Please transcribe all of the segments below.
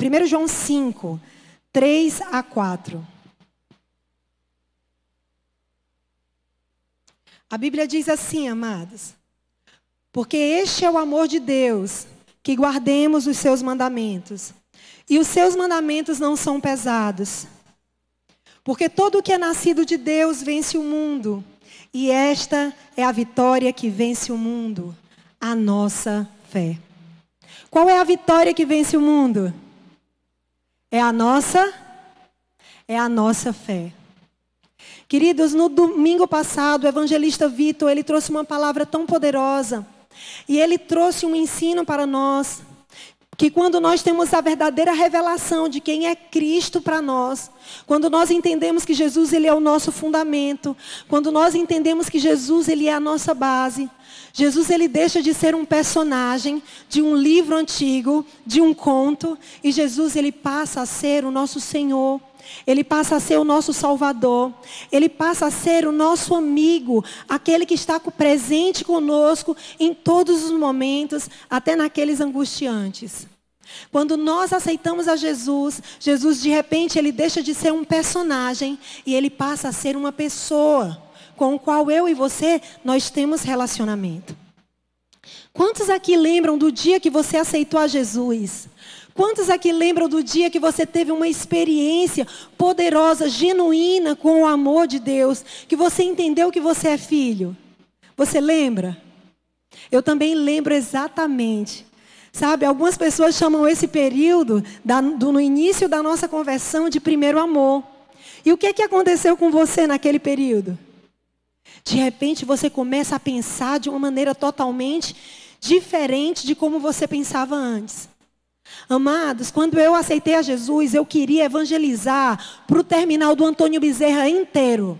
1 João 5, 3 a 4. A Bíblia diz assim, amados: Porque este é o amor de Deus, que guardemos os seus mandamentos. E os seus mandamentos não são pesados. Porque todo o que é nascido de Deus vence o mundo. E esta é a vitória que vence o mundo, a nossa fé. Qual é a vitória que vence o mundo? É a nossa é a nossa fé. Queridos, no domingo passado, o evangelista Vitor, ele trouxe uma palavra tão poderosa. E ele trouxe um ensino para nós. Que quando nós temos a verdadeira revelação de quem é Cristo para nós, quando nós entendemos que Jesus ele é o nosso fundamento, quando nós entendemos que Jesus ele é a nossa base, Jesus ele deixa de ser um personagem de um livro antigo, de um conto, e Jesus ele passa a ser o nosso Senhor. Ele passa a ser o nosso Salvador. Ele passa a ser o nosso amigo, aquele que está presente conosco em todos os momentos, até naqueles angustiantes. Quando nós aceitamos a Jesus, Jesus de repente ele deixa de ser um personagem e ele passa a ser uma pessoa com o qual eu e você nós temos relacionamento. Quantos aqui lembram do dia que você aceitou a Jesus? Quantos aqui lembram do dia que você teve uma experiência poderosa, genuína com o amor de Deus, que você entendeu que você é filho? Você lembra? Eu também lembro exatamente. Sabe, algumas pessoas chamam esse período da, do, no início da nossa conversão de primeiro amor. E o que, que aconteceu com você naquele período? De repente você começa a pensar de uma maneira totalmente diferente de como você pensava antes. Amados, quando eu aceitei a Jesus, eu queria evangelizar para o terminal do Antônio Bezerra inteiro.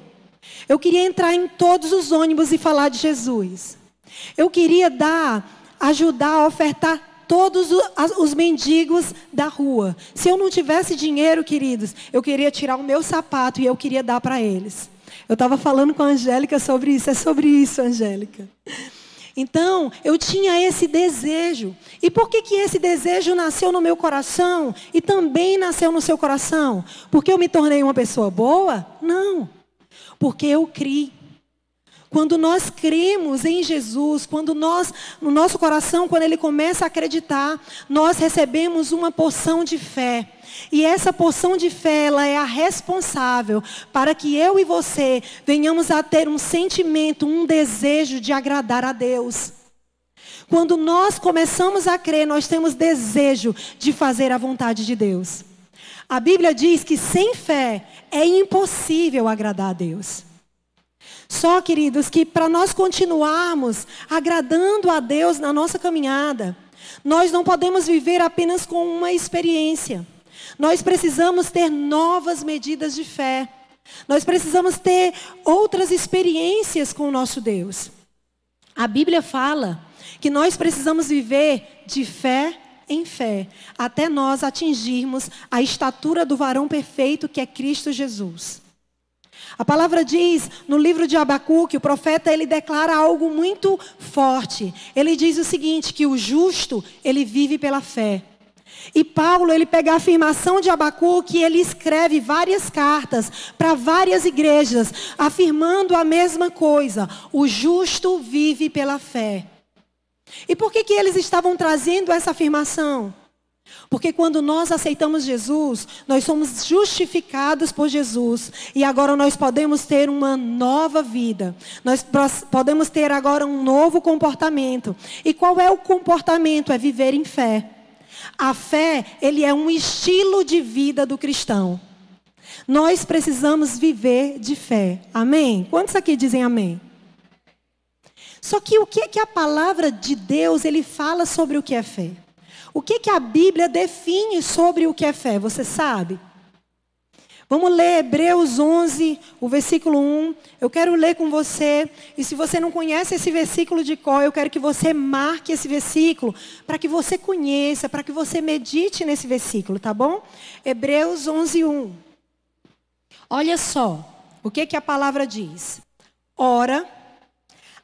Eu queria entrar em todos os ônibus e falar de Jesus. Eu queria dar, ajudar a ofertar todos os mendigos da rua. Se eu não tivesse dinheiro, queridos, eu queria tirar o meu sapato e eu queria dar para eles. Eu estava falando com a Angélica sobre isso. É sobre isso, Angélica. Então, eu tinha esse desejo. E por que, que esse desejo nasceu no meu coração e também nasceu no seu coração? Porque eu me tornei uma pessoa boa? Não. Porque eu criei. Quando nós cremos em Jesus, quando nós, no nosso coração, quando ele começa a acreditar, nós recebemos uma porção de fé. E essa porção de fé, ela é a responsável para que eu e você venhamos a ter um sentimento, um desejo de agradar a Deus. Quando nós começamos a crer, nós temos desejo de fazer a vontade de Deus. A Bíblia diz que sem fé é impossível agradar a Deus. Só, queridos, que para nós continuarmos agradando a Deus na nossa caminhada, nós não podemos viver apenas com uma experiência. Nós precisamos ter novas medidas de fé. Nós precisamos ter outras experiências com o nosso Deus. A Bíblia fala que nós precisamos viver de fé em fé, até nós atingirmos a estatura do varão perfeito que é Cristo Jesus. A palavra diz no livro de Abacuque, o profeta ele declara algo muito forte. Ele diz o seguinte, que o justo, ele vive pela fé. E Paulo, ele pega a afirmação de Abacuque ele escreve várias cartas para várias igrejas, afirmando a mesma coisa: o justo vive pela fé. E por que, que eles estavam trazendo essa afirmação? Porque quando nós aceitamos Jesus, nós somos justificados por Jesus. E agora nós podemos ter uma nova vida. Nós podemos ter agora um novo comportamento. E qual é o comportamento? É viver em fé. A fé, ele é um estilo de vida do cristão. Nós precisamos viver de fé. Amém? Quantos aqui dizem amém? Só que o que é que a palavra de Deus ele fala sobre o que é fé? O que que a Bíblia define sobre o que é fé? Você sabe? Vamos ler Hebreus 11, o versículo 1. Eu quero ler com você. E se você não conhece esse versículo de cor, eu quero que você marque esse versículo para que você conheça, para que você medite nesse versículo, tá bom? Hebreus 11, 1. Olha só o que, que a palavra diz. Ora,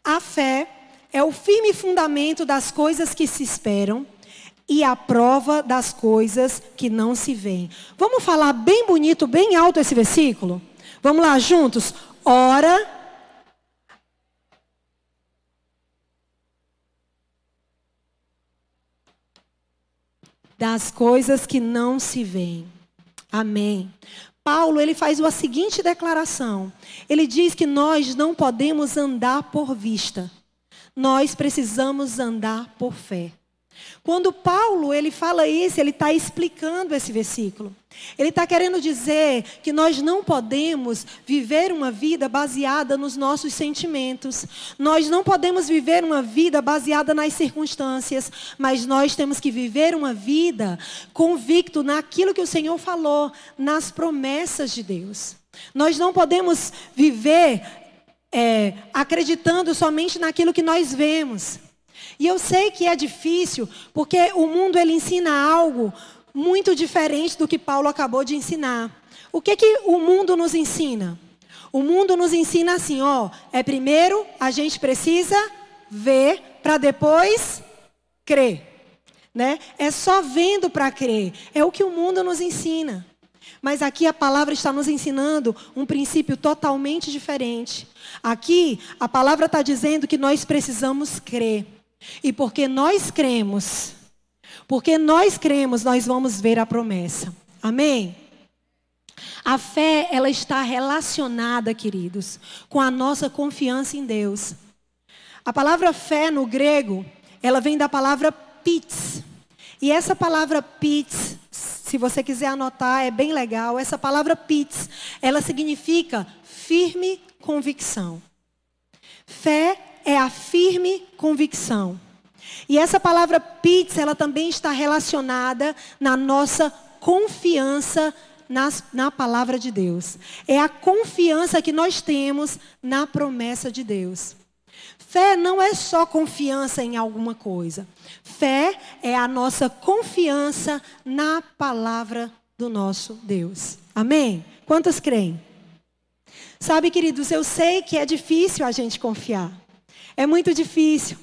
a fé é o firme fundamento das coisas que se esperam, e a prova das coisas que não se veem. Vamos falar bem bonito, bem alto esse versículo? Vamos lá juntos? Ora. Das coisas que não se veem. Amém. Paulo, ele faz a seguinte declaração. Ele diz que nós não podemos andar por vista. Nós precisamos andar por fé. Quando Paulo ele fala isso, ele está explicando esse versículo. Ele está querendo dizer que nós não podemos viver uma vida baseada nos nossos sentimentos. Nós não podemos viver uma vida baseada nas circunstâncias, mas nós temos que viver uma vida convicto naquilo que o Senhor falou, nas promessas de Deus. Nós não podemos viver é, acreditando somente naquilo que nós vemos. E eu sei que é difícil, porque o mundo ele ensina algo muito diferente do que Paulo acabou de ensinar. O que que o mundo nos ensina? O mundo nos ensina assim, ó, é primeiro a gente precisa ver para depois crer, né? É só vendo para crer. É o que o mundo nos ensina. Mas aqui a palavra está nos ensinando um princípio totalmente diferente. Aqui a palavra está dizendo que nós precisamos crer. E porque nós cremos, porque nós cremos, nós vamos ver a promessa. Amém? A fé, ela está relacionada, queridos, com a nossa confiança em Deus. A palavra fé no grego, ela vem da palavra pits. E essa palavra pits, se você quiser anotar, é bem legal. Essa palavra pits, ela significa firme convicção. Fé é a firme convicção. E essa palavra pizza, ela também está relacionada na nossa confiança nas, na palavra de Deus. É a confiança que nós temos na promessa de Deus. Fé não é só confiança em alguma coisa. Fé é a nossa confiança na palavra do nosso Deus. Amém? Quantos creem? Sabe, queridos, eu sei que é difícil a gente confiar. É muito difícil.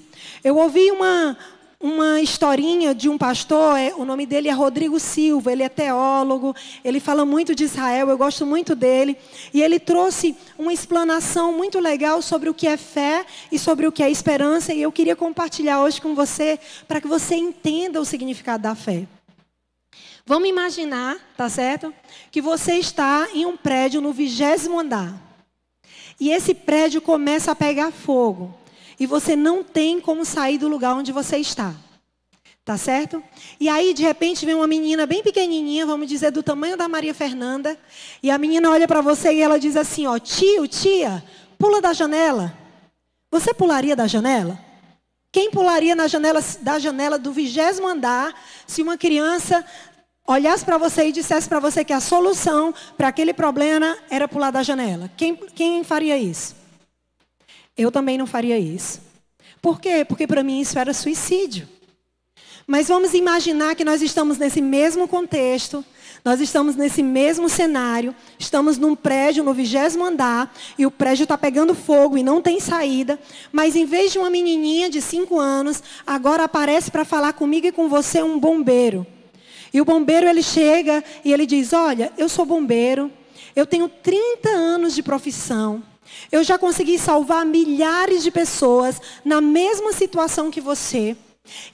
Eu ouvi uma, uma historinha de um pastor, é, o nome dele é Rodrigo Silva, ele é teólogo, ele fala muito de Israel, eu gosto muito dele. E ele trouxe uma explanação muito legal sobre o que é fé e sobre o que é esperança, e eu queria compartilhar hoje com você, para que você entenda o significado da fé. Vamos imaginar, tá certo? Que você está em um prédio no vigésimo andar. E esse prédio começa a pegar fogo e você não tem como sair do lugar onde você está. Tá certo? E aí, de repente, vem uma menina bem pequenininha, vamos dizer, do tamanho da Maria Fernanda, e a menina olha para você e ela diz assim, ó, tio, tia, pula da janela. Você pularia da janela? Quem pularia na janela, da janela do vigésimo andar se uma criança olhasse para você e dissesse para você que a solução para aquele problema era pular da janela? Quem, quem faria isso? Eu também não faria isso. Por quê? Porque para mim isso era suicídio. Mas vamos imaginar que nós estamos nesse mesmo contexto, nós estamos nesse mesmo cenário, estamos num prédio no vigésimo andar e o prédio está pegando fogo e não tem saída, mas em vez de uma menininha de cinco anos, agora aparece para falar comigo e com você um bombeiro. E o bombeiro ele chega e ele diz: Olha, eu sou bombeiro, eu tenho 30 anos de profissão. Eu já consegui salvar milhares de pessoas na mesma situação que você.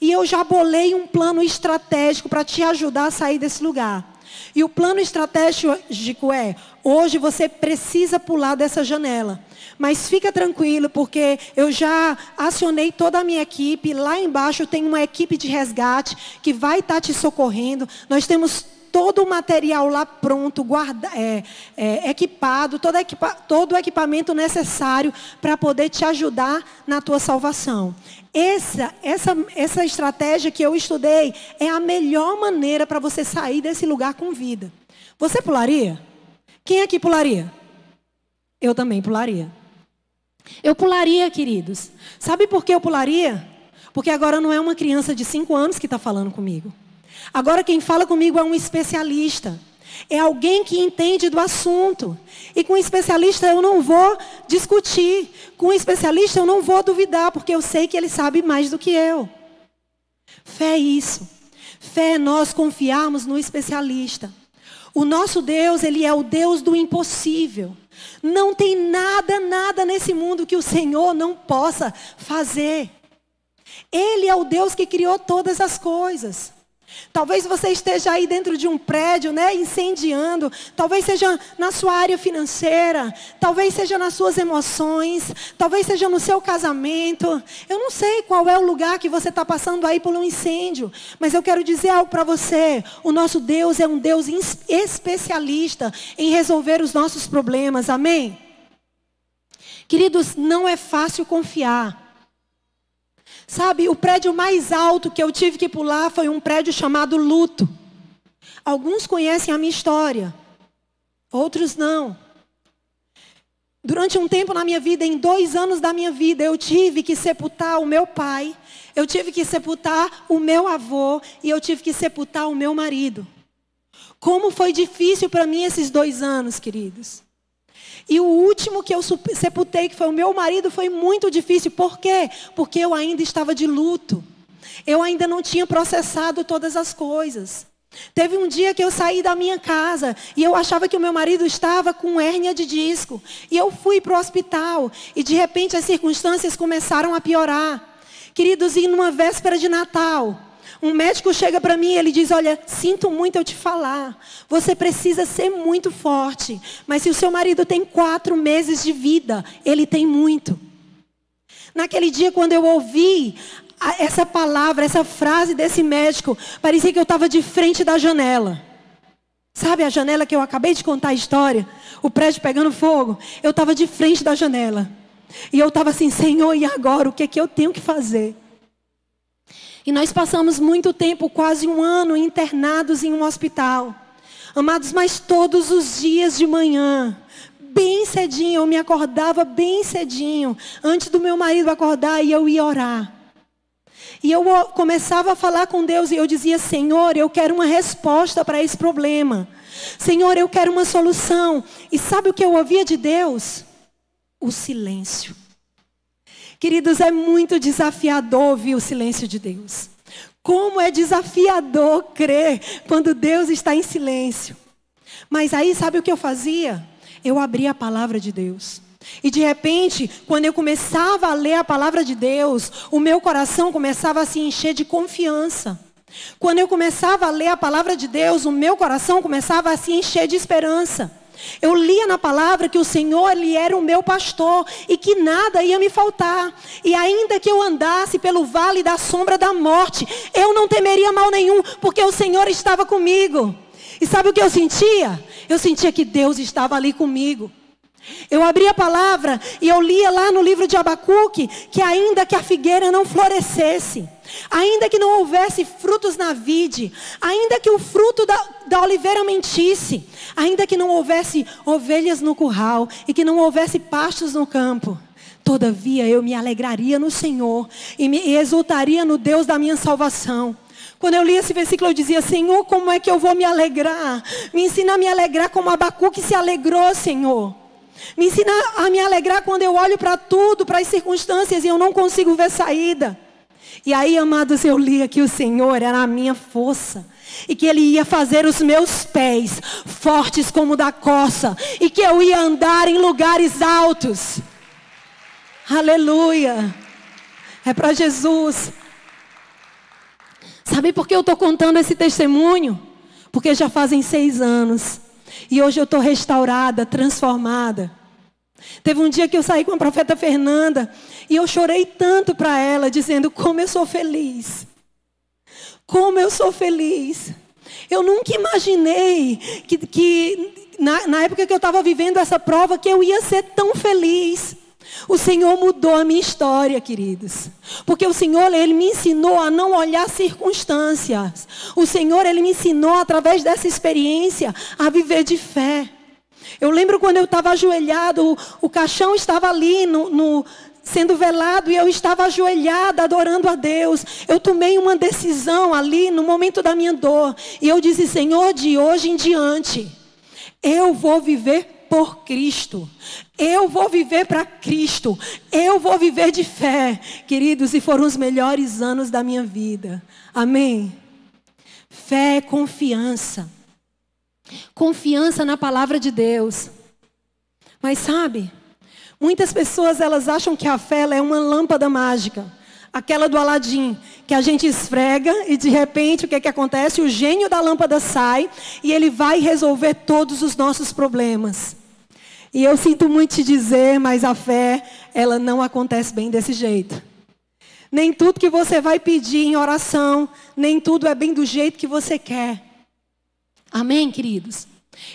E eu já bolei um plano estratégico para te ajudar a sair desse lugar. E o plano estratégico é: hoje você precisa pular dessa janela. Mas fica tranquilo, porque eu já acionei toda a minha equipe. Lá embaixo tem uma equipe de resgate que vai estar tá te socorrendo. Nós temos todo o material lá pronto, guarda, é, é, equipado, todo, equipa, todo o equipamento necessário para poder te ajudar na tua salvação. Essa, essa, essa estratégia que eu estudei é a melhor maneira para você sair desse lugar com vida. Você pularia? Quem aqui pularia? Eu também pularia. Eu pularia, queridos. Sabe por que eu pularia? Porque agora não é uma criança de 5 anos que está falando comigo. Agora quem fala comigo é um especialista. É alguém que entende do assunto. E com um especialista eu não vou discutir. Com um especialista eu não vou duvidar, porque eu sei que ele sabe mais do que eu. Fé é isso. Fé é nós confiarmos no especialista. O nosso Deus, ele é o Deus do impossível. Não tem nada, nada nesse mundo que o Senhor não possa fazer. Ele é o Deus que criou todas as coisas. Talvez você esteja aí dentro de um prédio, né, incendiando. Talvez seja na sua área financeira, talvez seja nas suas emoções, talvez seja no seu casamento. Eu não sei qual é o lugar que você está passando aí por um incêndio, mas eu quero dizer algo para você. O nosso Deus é um Deus especialista em resolver os nossos problemas. Amém? Queridos, não é fácil confiar. Sabe, o prédio mais alto que eu tive que pular foi um prédio chamado Luto. Alguns conhecem a minha história, outros não. Durante um tempo na minha vida, em dois anos da minha vida, eu tive que sepultar o meu pai, eu tive que sepultar o meu avô e eu tive que sepultar o meu marido. Como foi difícil para mim esses dois anos, queridos. E o último que eu sepultei, que foi o meu marido, foi muito difícil. Por quê? Porque eu ainda estava de luto. Eu ainda não tinha processado todas as coisas. Teve um dia que eu saí da minha casa e eu achava que o meu marido estava com hérnia de disco. E eu fui para o hospital e de repente as circunstâncias começaram a piorar. Queridos, e numa véspera de Natal, um médico chega para mim e ele diz: Olha, sinto muito eu te falar. Você precisa ser muito forte. Mas se o seu marido tem quatro meses de vida, ele tem muito. Naquele dia, quando eu ouvi essa palavra, essa frase desse médico, parecia que eu estava de frente da janela. Sabe a janela que eu acabei de contar a história? O prédio pegando fogo. Eu estava de frente da janela. E eu estava assim, Senhor, e agora? O que é que eu tenho que fazer? E nós passamos muito tempo, quase um ano, internados em um hospital. Amados, mas todos os dias de manhã, bem cedinho, eu me acordava bem cedinho, antes do meu marido acordar, e eu ia orar. E eu começava a falar com Deus e eu dizia: Senhor, eu quero uma resposta para esse problema. Senhor, eu quero uma solução. E sabe o que eu ouvia de Deus? O silêncio. Queridos, é muito desafiador ouvir o silêncio de Deus. Como é desafiador crer quando Deus está em silêncio. Mas aí, sabe o que eu fazia? Eu abria a palavra de Deus. E de repente, quando eu começava a ler a palavra de Deus, o meu coração começava a se encher de confiança. Quando eu começava a ler a palavra de Deus, o meu coração começava a se encher de esperança. Eu lia na palavra que o Senhor ele era o meu pastor e que nada ia me faltar. E ainda que eu andasse pelo vale da sombra da morte, eu não temeria mal nenhum, porque o Senhor estava comigo. E sabe o que eu sentia? Eu sentia que Deus estava ali comigo. Eu abria a palavra e eu lia lá no livro de Abacuque que ainda que a figueira não florescesse, ainda que não houvesse frutos na vide, ainda que o fruto da, da oliveira mentisse, ainda que não houvesse ovelhas no curral e que não houvesse pastos no campo, todavia eu me alegraria no Senhor e me exultaria no Deus da minha salvação. Quando eu li esse versículo, eu dizia: Senhor, como é que eu vou me alegrar? Me ensina a me alegrar como Abacuque se alegrou, Senhor. Me ensina a me alegrar quando eu olho para tudo, para as circunstâncias e eu não consigo ver saída. E aí, amados, eu li que o Senhor era a minha força. E que Ele ia fazer os meus pés fortes como da coça. E que eu ia andar em lugares altos. Aleluia. É para Jesus. Sabe por que eu estou contando esse testemunho? Porque já fazem seis anos. E hoje eu estou restaurada, transformada. Teve um dia que eu saí com a profeta Fernanda e eu chorei tanto para ela, dizendo como eu sou feliz. Como eu sou feliz. Eu nunca imaginei que, que na, na época que eu estava vivendo essa prova, que eu ia ser tão feliz. O Senhor mudou a minha história, queridos. Porque o Senhor, Ele me ensinou a não olhar circunstâncias. O Senhor, Ele me ensinou, através dessa experiência, a viver de fé. Eu lembro quando eu estava ajoelhado, o, caixão estava ali no, no, sendo velado e eu estava ajoelhada adorando a Deus. Eu tomei uma decisão ali no momento da minha dor. E eu disse, Senhor, de hoje em diante, eu vou viver por Cristo. Eu vou viver para Cristo. Eu vou viver de fé. Queridos, e foram os melhores anos da minha vida. Amém. Fé é confiança. Confiança na palavra de Deus. Mas sabe, muitas pessoas elas acham que a fé é uma lâmpada mágica. Aquela do Aladim, que a gente esfrega e de repente o que, é que acontece? O gênio da lâmpada sai e ele vai resolver todos os nossos problemas. E eu sinto muito te dizer, mas a fé, ela não acontece bem desse jeito. Nem tudo que você vai pedir em oração, nem tudo é bem do jeito que você quer. Amém, queridos?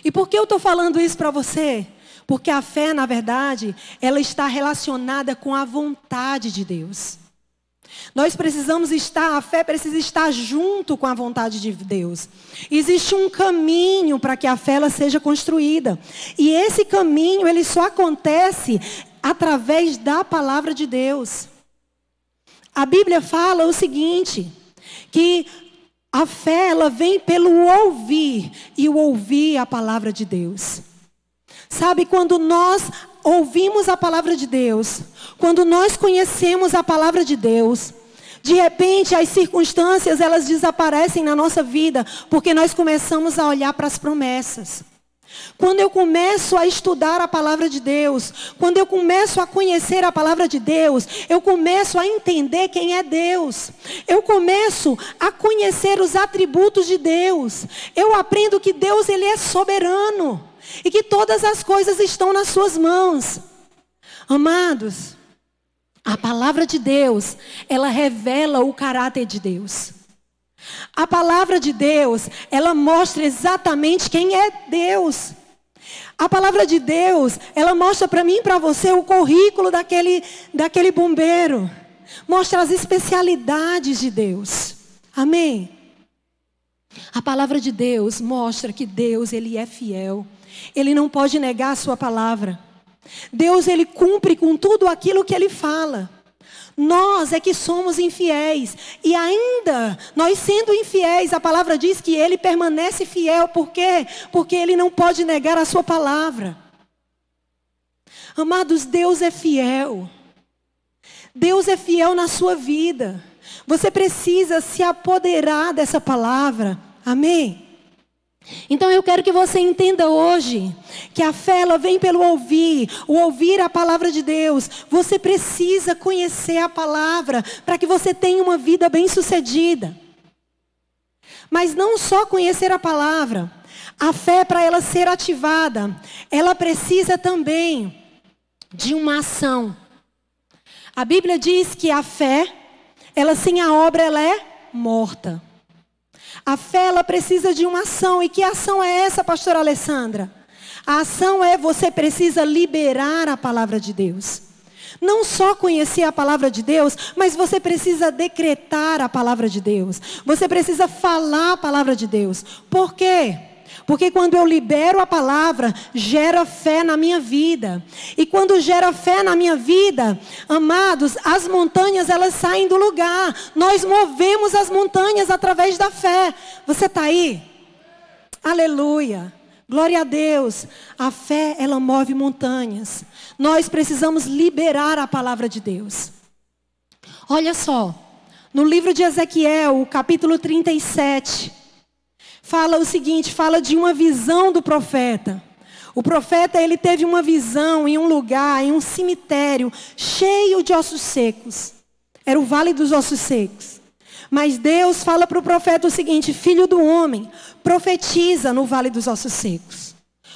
E por que eu estou falando isso para você? Porque a fé, na verdade, ela está relacionada com a vontade de Deus. Nós precisamos estar, a fé precisa estar junto com a vontade de Deus. Existe um caminho para que a fé ela seja construída. E esse caminho, ele só acontece através da palavra de Deus. A Bíblia fala o seguinte, que a fé ela vem pelo ouvir e o ouvir a palavra de Deus. Sabe quando nós ouvimos a palavra de Deus, quando nós conhecemos a palavra de Deus, de repente as circunstâncias elas desaparecem na nossa vida, porque nós começamos a olhar para as promessas. Quando eu começo a estudar a palavra de Deus, quando eu começo a conhecer a palavra de Deus, eu começo a entender quem é Deus. Eu começo a conhecer os atributos de Deus. Eu aprendo que Deus ele é soberano e que todas as coisas estão nas suas mãos. Amados, a palavra de Deus, ela revela o caráter de Deus. A palavra de Deus, ela mostra exatamente quem é Deus. A palavra de Deus, ela mostra para mim e para você o currículo daquele, daquele bombeiro. Mostra as especialidades de Deus. Amém? A palavra de Deus mostra que Deus, Ele é fiel. Ele não pode negar a sua palavra. Deus, Ele cumpre com tudo aquilo que Ele fala. Nós é que somos infiéis. E ainda, nós sendo infiéis, a palavra diz que ele permanece fiel. Por quê? Porque ele não pode negar a sua palavra. Amados, Deus é fiel. Deus é fiel na sua vida. Você precisa se apoderar dessa palavra. Amém? Então eu quero que você entenda hoje que a fé ela vem pelo ouvir, o ouvir a palavra de Deus. Você precisa conhecer a palavra para que você tenha uma vida bem-sucedida. Mas não só conhecer a palavra, a fé para ela ser ativada, ela precisa também de uma ação. A Bíblia diz que a fé, ela sem a obra ela é morta. A fé ela precisa de uma ação. E que ação é essa, pastora Alessandra? A ação é você precisa liberar a palavra de Deus. Não só conhecer a palavra de Deus, mas você precisa decretar a palavra de Deus. Você precisa falar a palavra de Deus. Por quê? Porque quando eu libero a palavra, gera fé na minha vida. E quando gera fé na minha vida, amados, as montanhas elas saem do lugar. Nós movemos as montanhas através da fé. Você está aí? Aleluia. Glória a Deus. A fé, ela move montanhas. Nós precisamos liberar a palavra de Deus. Olha só. No livro de Ezequiel, capítulo 37 fala o seguinte, fala de uma visão do profeta. O profeta, ele teve uma visão em um lugar, em um cemitério, cheio de ossos secos. Era o vale dos ossos secos. Mas Deus fala para o profeta o seguinte: Filho do homem, profetiza no vale dos ossos secos.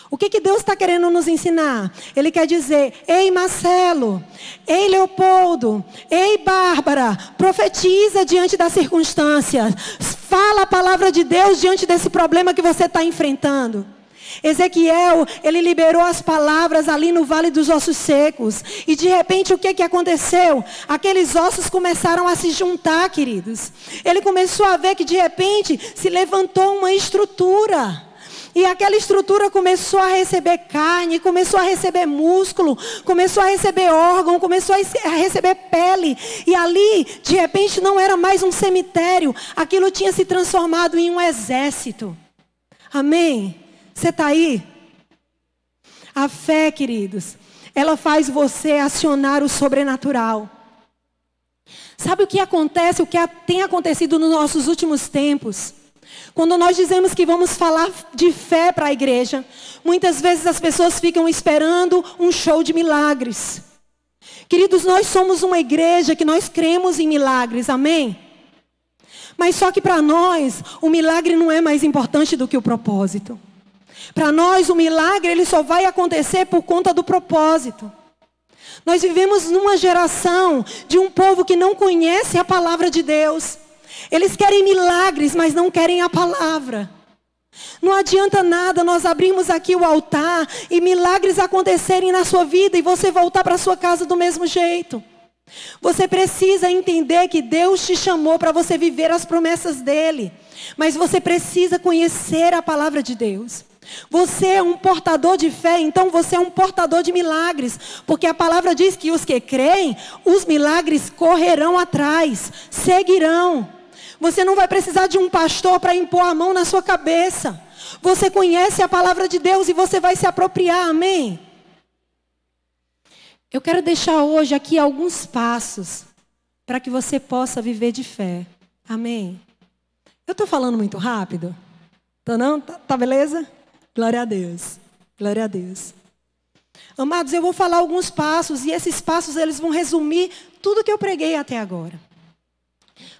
O que, que Deus está querendo nos ensinar? Ele quer dizer: Ei Marcelo, ei Leopoldo, ei Bárbara, profetiza diante das circunstâncias. Fala a palavra de Deus diante desse problema que você está enfrentando. Ezequiel, ele liberou as palavras ali no vale dos ossos secos. E de repente o que, que aconteceu? Aqueles ossos começaram a se juntar, queridos. Ele começou a ver que de repente se levantou uma estrutura. E aquela estrutura começou a receber carne, começou a receber músculo, começou a receber órgão, começou a receber pele. E ali, de repente, não era mais um cemitério, aquilo tinha se transformado em um exército. Amém? Você está aí? A fé, queridos, ela faz você acionar o sobrenatural. Sabe o que acontece, o que tem acontecido nos nossos últimos tempos? Quando nós dizemos que vamos falar de fé para a igreja, muitas vezes as pessoas ficam esperando um show de milagres. Queridos, nós somos uma igreja que nós cremos em milagres, amém? Mas só que para nós, o milagre não é mais importante do que o propósito. Para nós, o milagre ele só vai acontecer por conta do propósito. Nós vivemos numa geração de um povo que não conhece a palavra de Deus. Eles querem milagres, mas não querem a palavra. Não adianta nada nós abrirmos aqui o altar e milagres acontecerem na sua vida e você voltar para sua casa do mesmo jeito. Você precisa entender que Deus te chamou para você viver as promessas dele, mas você precisa conhecer a palavra de Deus. Você é um portador de fé, então você é um portador de milagres, porque a palavra diz que os que creem, os milagres correrão atrás, seguirão. Você não vai precisar de um pastor para impor a mão na sua cabeça. Você conhece a palavra de Deus e você vai se apropriar, amém? Eu quero deixar hoje aqui alguns passos para que você possa viver de fé, amém? Eu estou falando muito rápido? Tô não? Tá, tá beleza? Glória a Deus. Glória a Deus. Amados, eu vou falar alguns passos e esses passos eles vão resumir tudo que eu preguei até agora.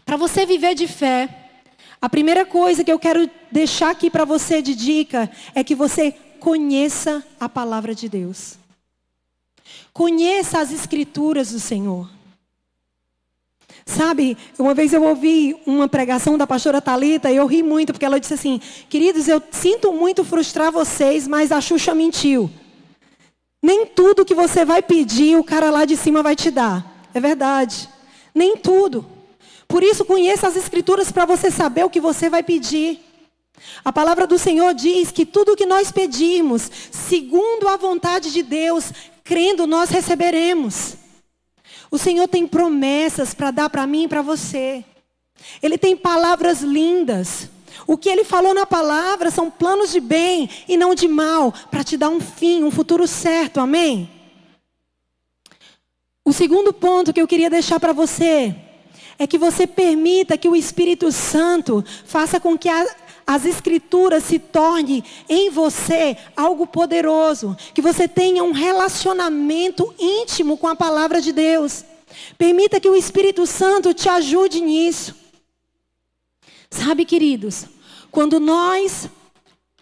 Para você viver de fé, a primeira coisa que eu quero deixar aqui para você de dica é que você conheça a palavra de Deus. Conheça as escrituras do Senhor. Sabe, uma vez eu ouvi uma pregação da pastora Talita e eu ri muito porque ela disse assim: "Queridos, eu sinto muito frustrar vocês, mas a Xuxa mentiu. Nem tudo que você vai pedir o cara lá de cima vai te dar. É verdade. Nem tudo. Por isso, conheça as Escrituras para você saber o que você vai pedir. A palavra do Senhor diz que tudo o que nós pedirmos, segundo a vontade de Deus, crendo, nós receberemos. O Senhor tem promessas para dar para mim e para você. Ele tem palavras lindas. O que ele falou na palavra são planos de bem e não de mal, para te dar um fim, um futuro certo. Amém? O segundo ponto que eu queria deixar para você é que você permita que o Espírito Santo faça com que a, as escrituras se tornem em você algo poderoso, que você tenha um relacionamento íntimo com a palavra de Deus. Permita que o Espírito Santo te ajude nisso. Sabe, queridos, quando nós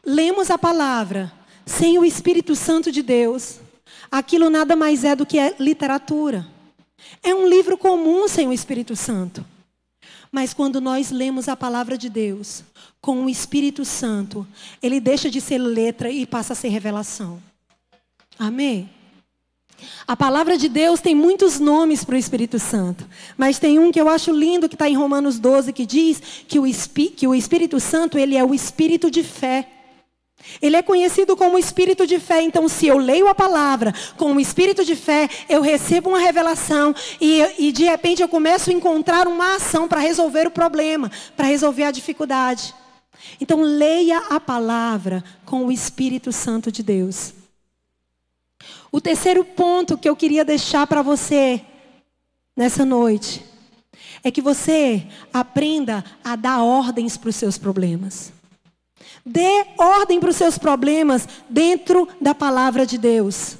lemos a palavra sem o Espírito Santo de Deus, aquilo nada mais é do que é literatura. É um livro comum sem o Espírito Santo. Mas quando nós lemos a palavra de Deus com o Espírito Santo, ele deixa de ser letra e passa a ser revelação. Amém? A palavra de Deus tem muitos nomes para o Espírito Santo, mas tem um que eu acho lindo que está em Romanos 12 que diz que o, que o Espírito Santo ele é o Espírito de fé. Ele é conhecido como espírito de fé. Então, se eu leio a palavra com o espírito de fé, eu recebo uma revelação e, e de repente eu começo a encontrar uma ação para resolver o problema, para resolver a dificuldade. Então, leia a palavra com o Espírito Santo de Deus. O terceiro ponto que eu queria deixar para você nessa noite é que você aprenda a dar ordens para os seus problemas. Dê ordem para os seus problemas dentro da palavra de Deus.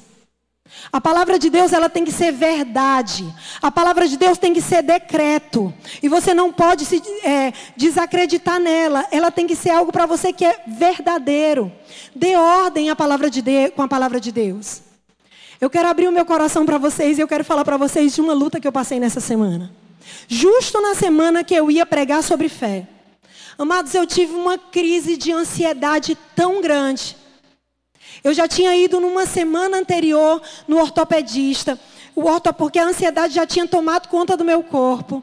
A palavra de Deus ela tem que ser verdade. A palavra de Deus tem que ser decreto. E você não pode se é, desacreditar nela. Ela tem que ser algo para você que é verdadeiro. Dê ordem à palavra de Deus, com a palavra de Deus. Eu quero abrir o meu coração para vocês e eu quero falar para vocês de uma luta que eu passei nessa semana. Justo na semana que eu ia pregar sobre fé. Amados, eu tive uma crise de ansiedade tão grande. Eu já tinha ido numa semana anterior no ortopedista, o orto, porque a ansiedade já tinha tomado conta do meu corpo.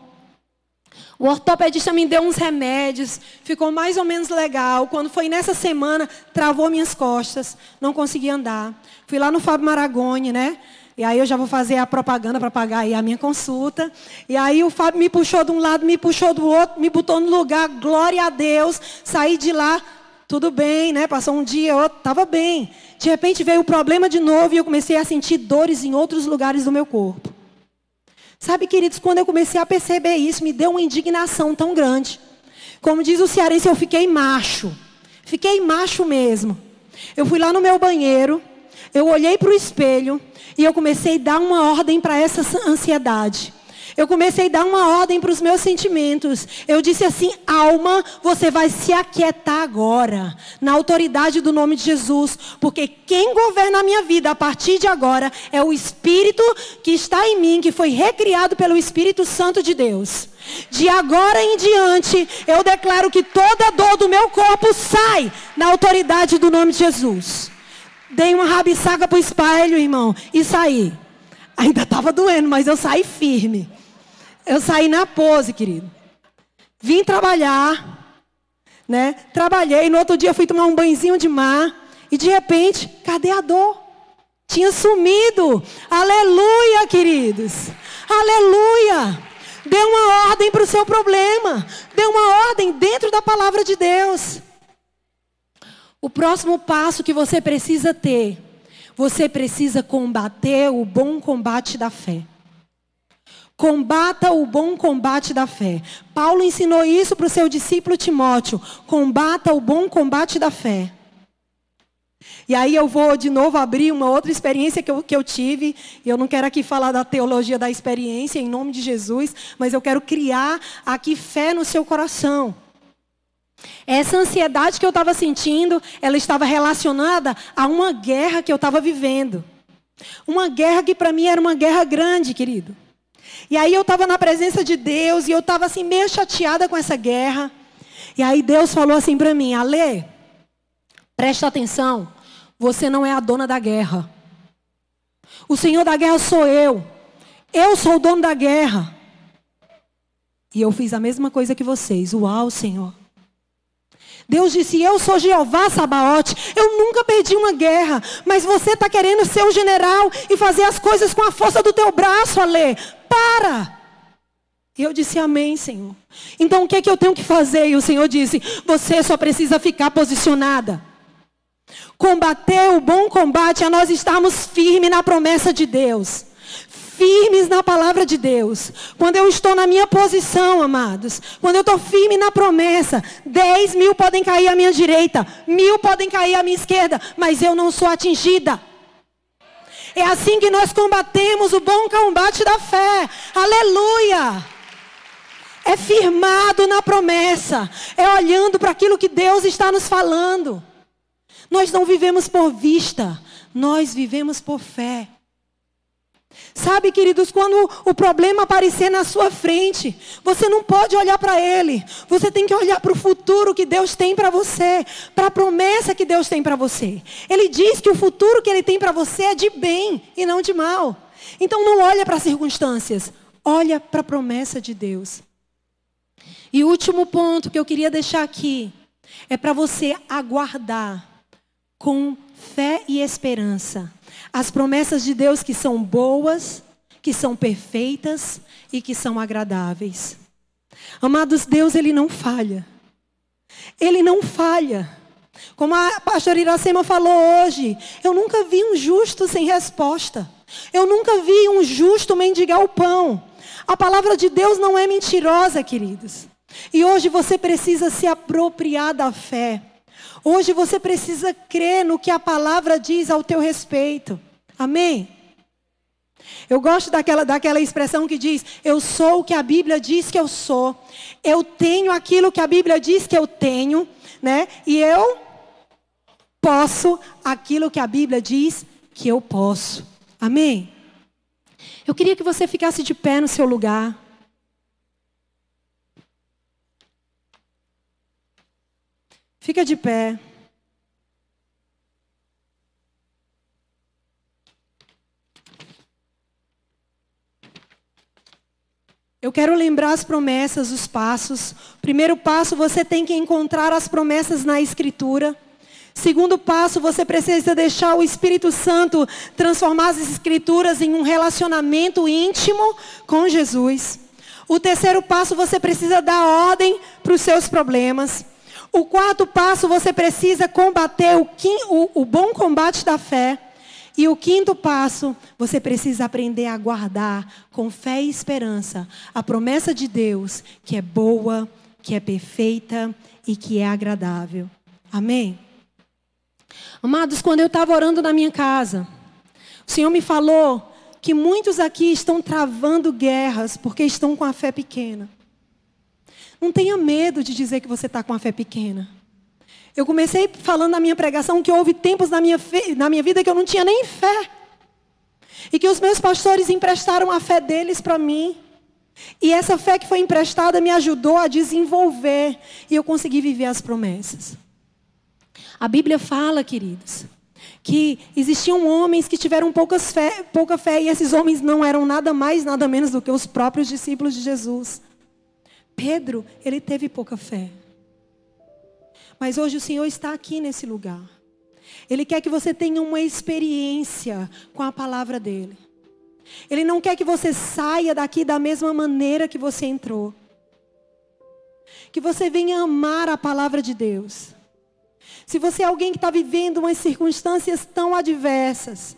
O ortopedista me deu uns remédios, ficou mais ou menos legal. Quando foi nessa semana, travou minhas costas, não consegui andar. Fui lá no Fábio Maragoni, né? E aí eu já vou fazer a propaganda para pagar aí a minha consulta. E aí o Fábio me puxou de um lado, me puxou do outro, me botou no lugar, glória a Deus. Saí de lá, tudo bem, né? Passou um dia, outro, estava bem. De repente veio o problema de novo e eu comecei a sentir dores em outros lugares do meu corpo. Sabe, queridos, quando eu comecei a perceber isso, me deu uma indignação tão grande. Como diz o cearense, eu fiquei macho. Fiquei macho mesmo. Eu fui lá no meu banheiro, eu olhei para o espelho e eu comecei a dar uma ordem para essa ansiedade. Eu comecei a dar uma ordem para os meus sentimentos. Eu disse assim: alma, você vai se aquietar agora, na autoridade do nome de Jesus, porque quem governa a minha vida a partir de agora é o Espírito que está em mim, que foi recriado pelo Espírito Santo de Deus. De agora em diante, eu declaro que toda dor do meu corpo sai na autoridade do nome de Jesus. Dei uma rabisaca para o espelho, irmão, e saí. Ainda estava doendo, mas eu saí firme. Eu saí na pose, querido. Vim trabalhar, né? Trabalhei, no outro dia fui tomar um banhozinho de mar e de repente, cadê a dor? Tinha sumido. Aleluia, queridos. Aleluia. Dê uma ordem para o seu problema. Dê uma ordem dentro da palavra de Deus. O próximo passo que você precisa ter, você precisa combater o bom combate da fé. Combata o bom combate da fé. Paulo ensinou isso para o seu discípulo Timóteo. Combata o bom combate da fé. E aí eu vou de novo abrir uma outra experiência que eu, que eu tive. Eu não quero aqui falar da teologia da experiência, em nome de Jesus, mas eu quero criar aqui fé no seu coração. Essa ansiedade que eu estava sentindo, ela estava relacionada a uma guerra que eu estava vivendo. Uma guerra que para mim era uma guerra grande, querido. E aí eu estava na presença de Deus e eu estava assim meio chateada com essa guerra. E aí Deus falou assim para mim, Ale, presta atenção, você não é a dona da guerra. O Senhor da guerra sou eu. Eu sou o dono da guerra. E eu fiz a mesma coisa que vocês. Uau, Senhor. Deus disse: Eu sou Jeová Sabaote. Eu nunca perdi uma guerra. Mas você está querendo ser o general e fazer as coisas com a força do teu braço, Ale para. E eu disse, amém, Senhor. Então o que é que eu tenho que fazer? E o Senhor disse, você só precisa ficar posicionada. Combater o bom combate é nós estarmos firmes na promessa de Deus. Firmes na palavra de Deus. Quando eu estou na minha posição, amados. Quando eu estou firme na promessa. Dez mil podem cair à minha direita. Mil podem cair à minha esquerda. Mas eu não sou atingida. É assim que nós combatemos o bom combate da fé. Aleluia! É firmado na promessa. É olhando para aquilo que Deus está nos falando. Nós não vivemos por vista, nós vivemos por fé. Sabe, queridos, quando o problema aparecer na sua frente, você não pode olhar para ele. Você tem que olhar para o futuro que Deus tem para você, para a promessa que Deus tem para você. Ele diz que o futuro que ele tem para você é de bem e não de mal. Então não olha para as circunstâncias, olha para a promessa de Deus. E o último ponto que eu queria deixar aqui é para você aguardar com fé e esperança as promessas de Deus que são boas, que são perfeitas e que são agradáveis. Amados, Deus, Ele não falha. Ele não falha. Como a pastora Iracema falou hoje, eu nunca vi um justo sem resposta. Eu nunca vi um justo mendigar o pão. A palavra de Deus não é mentirosa, queridos. E hoje você precisa se apropriar da fé. Hoje você precisa crer no que a palavra diz ao teu respeito. Amém? Eu gosto daquela, daquela expressão que diz: Eu sou o que a Bíblia diz que eu sou. Eu tenho aquilo que a Bíblia diz que eu tenho, né? E eu posso aquilo que a Bíblia diz que eu posso. Amém? Eu queria que você ficasse de pé no seu lugar. Fica de pé. Eu quero lembrar as promessas, os passos. Primeiro passo, você tem que encontrar as promessas na Escritura. Segundo passo, você precisa deixar o Espírito Santo transformar as Escrituras em um relacionamento íntimo com Jesus. O terceiro passo, você precisa dar ordem para os seus problemas. O quarto passo, você precisa combater o, o, o bom combate da fé. E o quinto passo, você precisa aprender a guardar com fé e esperança a promessa de Deus, que é boa, que é perfeita e que é agradável. Amém? Amados, quando eu estava orando na minha casa, o Senhor me falou que muitos aqui estão travando guerras porque estão com a fé pequena. Não tenha medo de dizer que você está com a fé pequena. Eu comecei falando na minha pregação que houve tempos na minha, na minha vida que eu não tinha nem fé. E que os meus pastores emprestaram a fé deles para mim. E essa fé que foi emprestada me ajudou a desenvolver. E eu consegui viver as promessas. A Bíblia fala, queridos, que existiam homens que tiveram fé, pouca fé. E esses homens não eram nada mais, nada menos do que os próprios discípulos de Jesus. Pedro, ele teve pouca fé. Mas hoje o Senhor está aqui nesse lugar. Ele quer que você tenha uma experiência com a palavra dele. Ele não quer que você saia daqui da mesma maneira que você entrou. Que você venha amar a palavra de Deus. Se você é alguém que está vivendo umas circunstâncias tão adversas,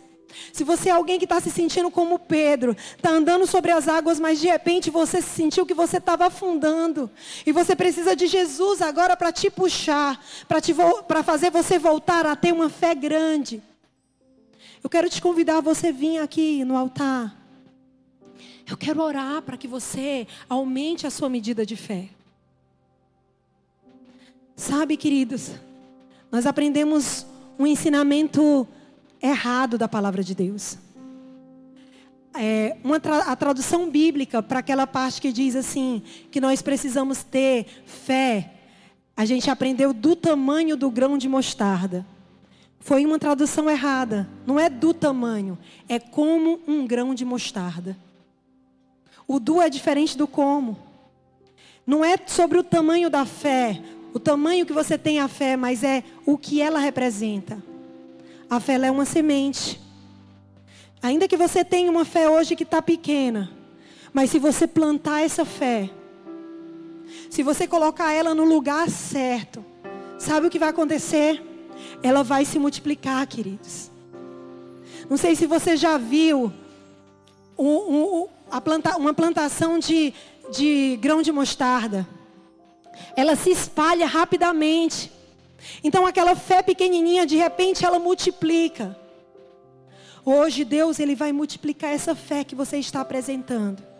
se você é alguém que está se sentindo como Pedro, está andando sobre as águas, mas de repente você sentiu que você estava afundando. E você precisa de Jesus agora para te puxar, para fazer você voltar a ter uma fé grande. Eu quero te convidar a você vir aqui no altar. Eu quero orar para que você aumente a sua medida de fé. Sabe, queridos, nós aprendemos um ensinamento errado da palavra de Deus. É, uma tra a tradução bíblica para aquela parte que diz assim, que nós precisamos ter fé, a gente aprendeu do tamanho do grão de mostarda. Foi uma tradução errada. Não é do tamanho, é como um grão de mostarda. O do é diferente do como. Não é sobre o tamanho da fé, o tamanho que você tem a fé, mas é o que ela representa. A fé é uma semente. Ainda que você tenha uma fé hoje que está pequena, mas se você plantar essa fé, se você colocar ela no lugar certo, sabe o que vai acontecer? Ela vai se multiplicar, queridos. Não sei se você já viu um, um, planta, uma plantação de, de grão de mostarda. Ela se espalha rapidamente. Então aquela fé pequenininha, de repente ela multiplica. Hoje Deus ele vai multiplicar essa fé que você está apresentando.